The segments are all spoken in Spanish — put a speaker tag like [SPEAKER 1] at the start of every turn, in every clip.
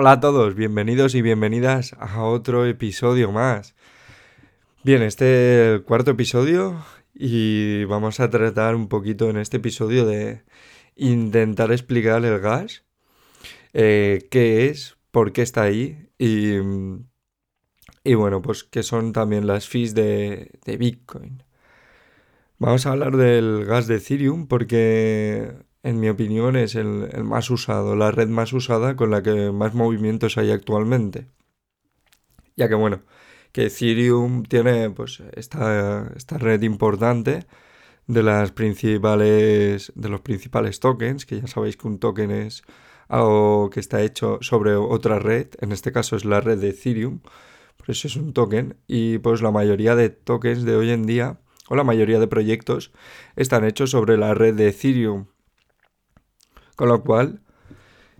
[SPEAKER 1] Hola a todos, bienvenidos y bienvenidas a otro episodio más. Bien, este es el cuarto episodio y vamos a tratar un poquito en este episodio de intentar explicar el gas, eh, qué es, por qué está ahí y, y bueno, pues qué son también las fees de, de Bitcoin. Vamos a hablar del gas de Ethereum porque en mi opinión, es el, más usado, la red más usada con la que más movimientos hay actualmente. Ya que bueno, que Ethereum tiene pues esta, esta red importante de las principales de los principales tokens, que ya sabéis que un token es algo que está hecho sobre otra red, en este caso es la red de Ethereum, por eso es un token y pues la mayoría de tokens de hoy en día o la mayoría de proyectos están hechos sobre la red de Ethereum. Con lo cual,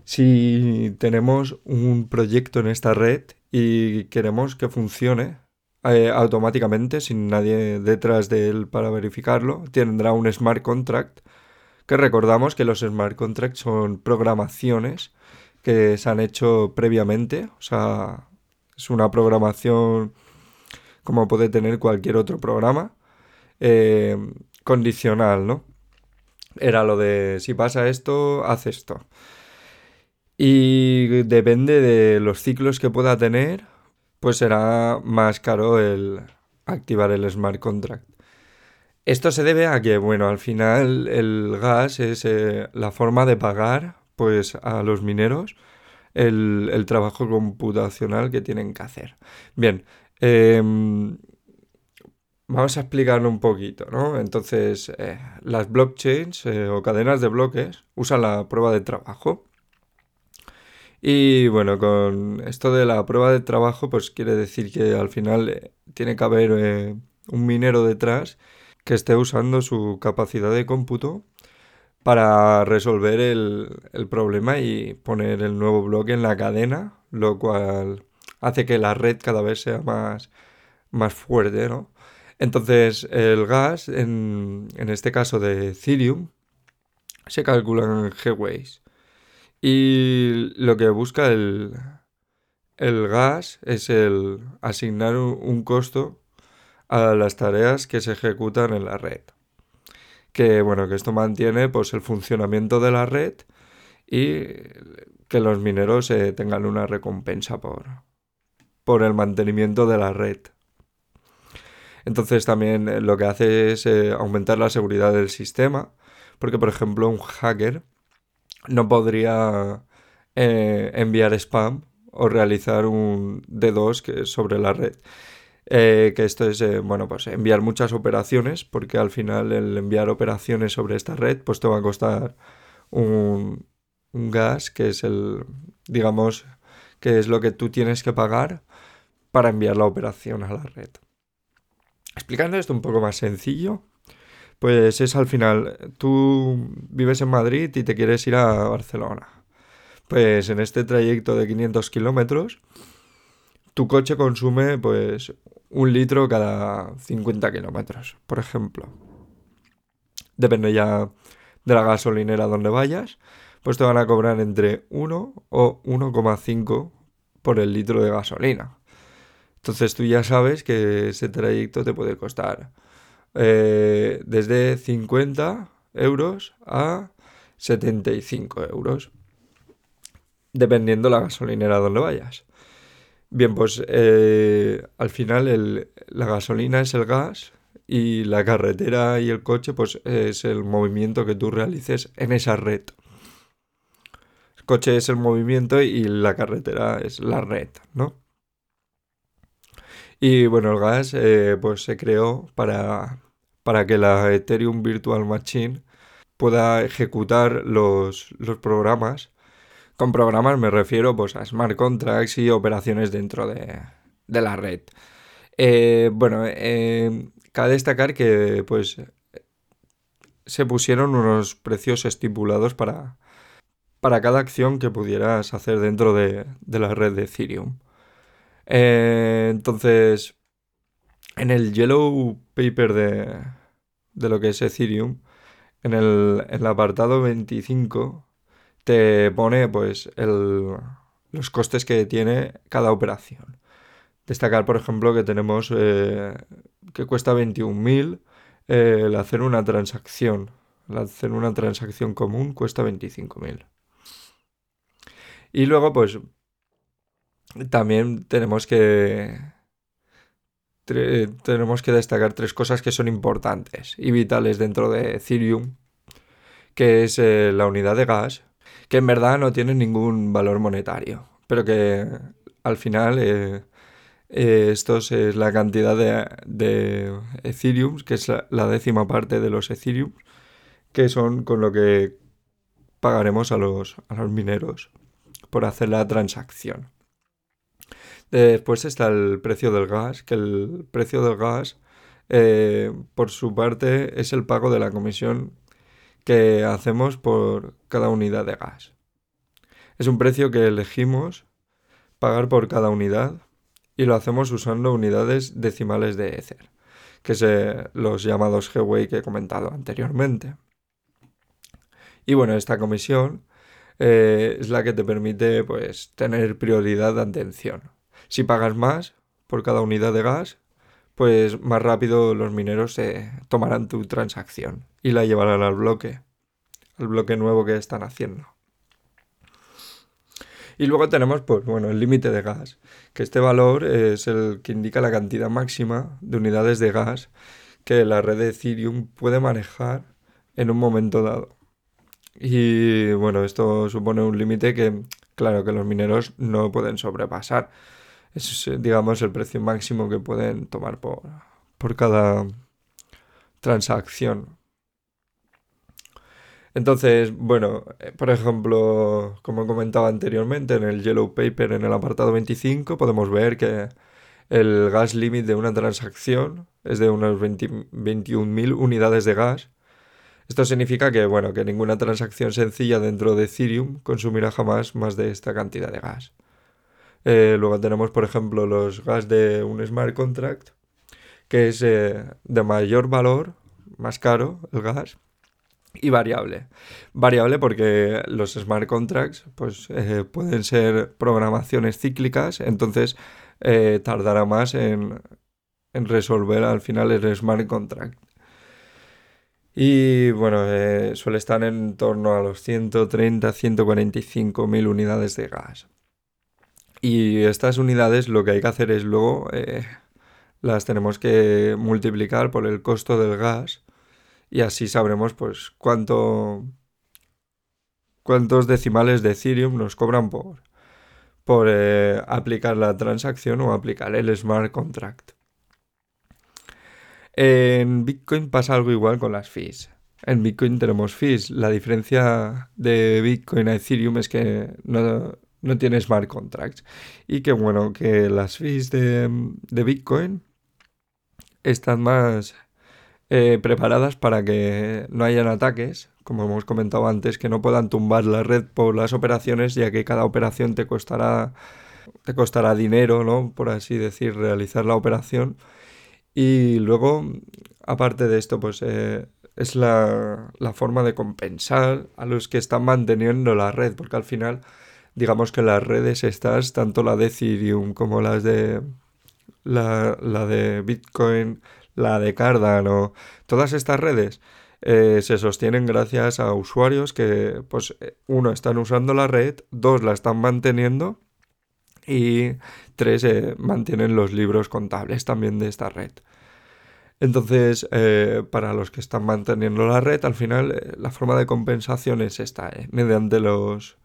[SPEAKER 1] si tenemos un proyecto en esta red y queremos que funcione eh, automáticamente, sin nadie detrás de él para verificarlo, tendrá un smart contract, que recordamos que los smart contracts son programaciones que se han hecho previamente, o sea, es una programación como puede tener cualquier otro programa, eh, condicional, ¿no? Era lo de si pasa esto, haz esto. Y depende de los ciclos que pueda tener, pues será más caro el activar el smart contract. Esto se debe a que, bueno, al final el gas es eh, la forma de pagar pues a los mineros el, el, trabajo computacional que tienen que hacer. Bien, eh, Vamos a explicarlo un poquito, ¿no? Entonces, eh, las blockchains eh, o cadenas de bloques usan la prueba de trabajo. Y bueno, con esto de la prueba de trabajo, pues quiere decir que al final eh, tiene que haber un minero detrás que esté usando su capacidad de cómputo para resolver el, el problema y poner el nuevo bloque en la cadena, lo cual hace que la red cada vez sea más, más fuerte, ¿no? Entonces, el gas, en, este caso de Ethereum, se calcula en G-Ways. Y lo que busca el, gas es el asignar un, costo a las tareas que se ejecutan en la red. Que bueno, que esto mantiene pues el funcionamiento de la red y que los mineros eh, tengan una recompensa por, por el mantenimiento de la red. Entonces también eh, lo que hace es eh, aumentar la seguridad del sistema, porque por ejemplo un hacker no podría eh, enviar spam o realizar un D2 que sobre la red. que esto es, bueno, pues enviar muchas operaciones, porque al final el enviar operaciones sobre esta red, pues te va a costar un, un gas, que es el, digamos, que es lo que tú tienes que pagar para enviar la operación a la red. Explicando esto un poco más sencillo, pues es al final, tú vives en Madrid y te quieres ir a Barcelona. Pues en este trayecto de 500 kilómetros, tu coche consume pues un litro cada 50 kilómetros, por ejemplo. Depende ya de la gasolinera donde vayas, pues te van a cobrar entre 1 o 1,5 por el litro de gasolina. Entonces tú ya sabes que ese trayecto te puede costar eh, desde 50 euros a 75 euros, dependiendo la gasolinera donde vayas. Bien, pues eh, al final la gasolina es el gas y la carretera y el coche pues es el movimiento que tú realices en esa red. El coche es el movimiento y la carretera es la red, ¿no? Y bueno, el gas eh, pues se creó para, para que la Ethereum Virtual Machine pueda ejecutar los, programas. Con programas me refiero pues, a smart contracts y operaciones dentro de, la red. Eh, bueno, eh, cabe destacar que pues se pusieron unos precios estipulados para, para cada acción que pudieras hacer dentro de, de la red de Ethereum. Eh, entonces, en el yellow paper de, de lo que es Ethereum, en el, apartado 25 te pone pues el, los costes que tiene cada operación. Destacar, por ejemplo, que tenemos eh, que cuesta 21.000 eh, el hacer una transacción. El hacer una transacción común cuesta 25.000. Y luego, pues, también tenemos que tenemos que destacar tres cosas que son importantes y vitales dentro de Ethereum, que es eh, la unidad de gas, que en verdad no tiene ningún valor monetario, pero que al final eh, eh, esto es la cantidad de, Ethereum, que es la, décima parte de los Ethereum, que son con lo que pagaremos a los, a los mineros por hacer la transacción. Después está el precio del gas, que el precio del gas, eh, por su parte, es el pago de la comisión que hacemos por cada unidad de gas. Es un precio que elegimos pagar por cada unidad y lo hacemos usando unidades decimales de Ether, que son los llamados Gwei que he comentado anteriormente. Y bueno, esta comisión eh, es la que te permite pues, tener prioridad de atención. Si pagas más por cada unidad de gas, pues más rápido los mineros se tomarán tu transacción y la llevarán al bloque, al bloque nuevo que están haciendo. Y luego tenemos, pues bueno, el límite de gas, que este valor es el que indica la cantidad máxima de unidades de gas que la red de Ethereum puede manejar en un momento dado. Y bueno, esto supone un límite que, claro, que los mineros no pueden sobrepasar es, eh, digamos, el precio máximo que pueden tomar por, por cada transacción. Entonces, bueno, eh, por ejemplo, como comentaba anteriormente, en el Yellow Paper, en el apartado 25, podemos ver que el gas limit de una transacción es de unas 21.000 unidades de gas. Esto significa que, bueno, que ninguna transacción sencilla dentro de Ethereum consumirá jamás más de esta cantidad de gas. Eh, luego tenemos, por ejemplo, los gas de un smart contract, que es eh, de mayor valor, más caro el gas, y variable. Variable porque los smart contracts pues, eh, pueden ser programaciones cíclicas, entonces tardará más en, en, resolver al final el smart contract. Y bueno, suele estar en torno a los 130-145 mil unidades de gas. Y estas unidades lo que hay que hacer es luego eh, las tenemos que multiplicar por el costo del gas y así sabremos pues cuánto cuántos decimales de Ethereum nos cobran por, por eh, aplicar la transacción o aplicar el smart contract. En Bitcoin pasa algo igual con las fees. En Bitcoin tenemos fees. La diferencia de Bitcoin a Ethereum es que no, no tiene smart contracts. Y que bueno, que las fees de, Bitcoin están más eh, preparadas para que no hayan ataques, como hemos comentado antes, que no puedan tumbar la red por las operaciones, ya que cada operación te costará, te costará dinero, ¿no? Por así decir, realizar la operación. Y luego, aparte de esto, pues eh, es la, la forma de compensar a los que están manteniendo la red, porque al final digamos que las redes estas, tanto la de Ethereum como las de la, de Bitcoin, la de Cardano, todas estas redes eh, se sostienen gracias a usuarios que, pues, uno, están usando la red, dos, la están manteniendo y tres, eh, mantienen los libros contables también de esta red. Entonces, eh, para los que están manteniendo la red, al final la forma de compensación es esta, mediante los,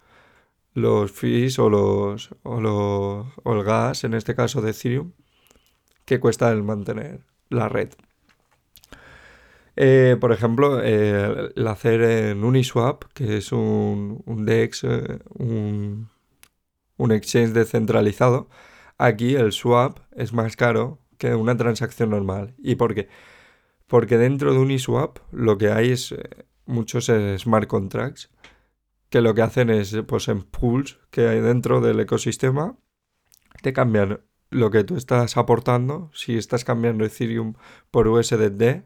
[SPEAKER 1] los fees o, los, o, el gas, en este caso de Ethereum, que cuesta el mantener la red. Eh, por ejemplo, el hacer en Uniswap, que es un, un DEX, eh, un, un, exchange descentralizado, aquí el swap es más caro que una transacción normal. ¿Y por qué? Porque dentro de Uniswap lo que hay es eh, muchos smart contracts que lo que hacen es, pues en pools que hay dentro del ecosistema, te cambian lo que tú estás aportando. Si estás cambiando Ethereum por USDT,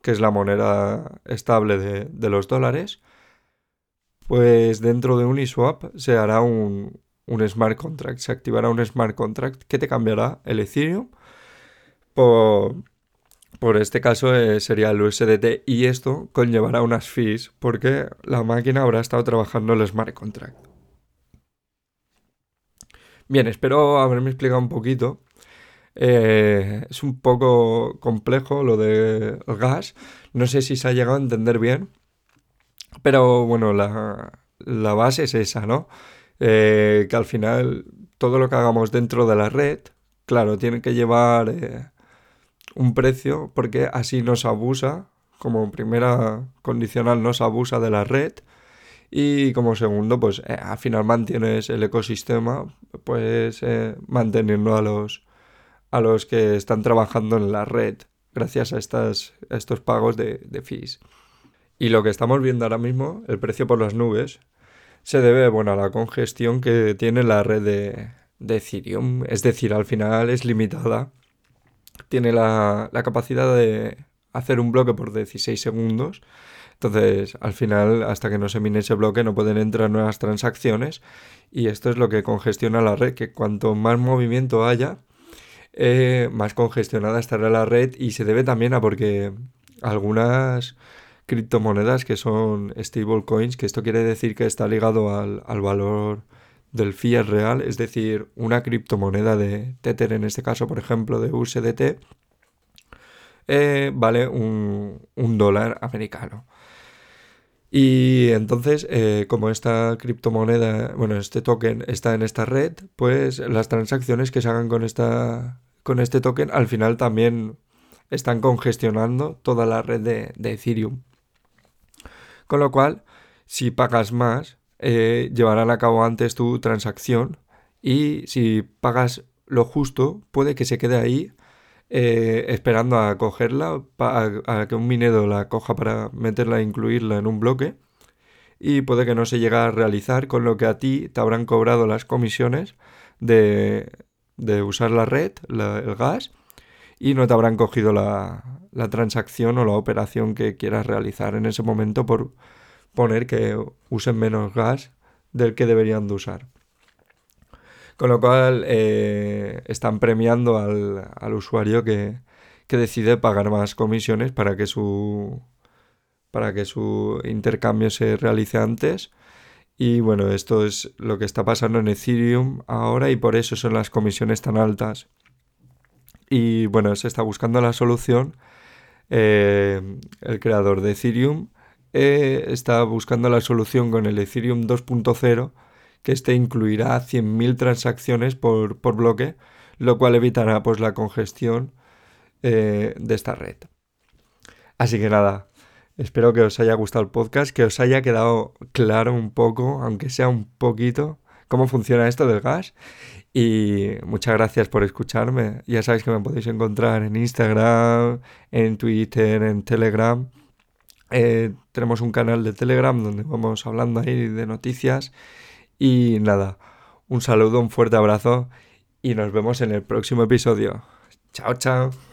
[SPEAKER 1] que es la moneda estable de, los dólares, pues dentro de Uniswap se hará un, un smart contract, se activará un smart contract que te cambiará el Ethereum por, por este caso eh, sería el USDT y esto conllevará unas fees porque la máquina habrá estado trabajando el smart contract. Bien, espero haberme explicado un poquito. Eh, es un poco complejo lo del gas. No sé si se ha llegado a entender bien. Pero bueno, la, base es esa, ¿no? Eh, que al final todo lo que hagamos dentro de la red, claro, tiene que llevar un precio porque así nos abusa, como primera condicional nos abusa de la red y como segundo, pues eh, al final mantienes el ecosistema, pues eh, manteniendo a los, a los que están trabajando en la red gracias a, estas, estos pagos de, de fees. Y lo que estamos viendo ahora mismo, el precio por las nubes, se debe bueno, a la congestión que tiene la red de, de Ethereum. Es decir, al final es limitada. Tiene la, la capacidad de hacer un bloque por 16 segundos entonces, al final, hasta que no se mine ese bloque, no pueden entrar nuevas transacciones. Y esto es lo que congestiona la red, que cuanto más movimiento haya, eh, más congestionada estará la red. Y se debe también a porque algunas criptomonedas que son stablecoins, que esto quiere decir que está ligado al, valor del fiat real, es decir, una criptomoneda de Tether en este caso, por ejemplo, de USDT, eh, vale un, dólar americano. Y entonces, eh, como esta criptomoneda, bueno, este token está en esta red, pues las transacciones que se hagan con, esta, con este token al final también están congestionando toda la red de, Ethereum. Con lo cual, si pagas más, eh, llevarán a cabo antes tu transacción y si pagas lo justo, puede que se quede ahí eh, esperando a cogerla, a, que un minero la coja para meterla e incluirla en un bloque. Y puede que no se llegue a realizar, con lo que a ti te habrán cobrado las comisiones de, de usar la red, el gas, y no te habrán cogido la, la transacción o la operación que quieras realizar en ese momento por poner que usen menos gas del que deberían de usar. Con lo cual eh, están premiando al, usuario que, decide pagar más comisiones para que su para que su intercambio se realice antes. Y bueno, esto es lo que está pasando en Ethereum ahora y por eso son las comisiones tan altas. Y bueno, se está buscando la solución. Eh, el creador de Ethereum eh, está buscando la solución con el Ethereum 2.0 que este incluirá 100.000 transacciones por, bloque, lo cual evitará pues, la congestión eh, de esta red. Así que nada, espero que os haya gustado el podcast, que os haya quedado claro un poco, aunque sea un poquito, cómo funciona esto del gas. Y muchas gracias por escucharme. Ya sabéis que me podéis encontrar en Instagram, en Twitter, en Telegram. Eh, tenemos un canal de Telegram donde vamos hablando ahí de noticias y nada, un saludo, un fuerte abrazo y nos vemos en el próximo episodio. Chao, chao.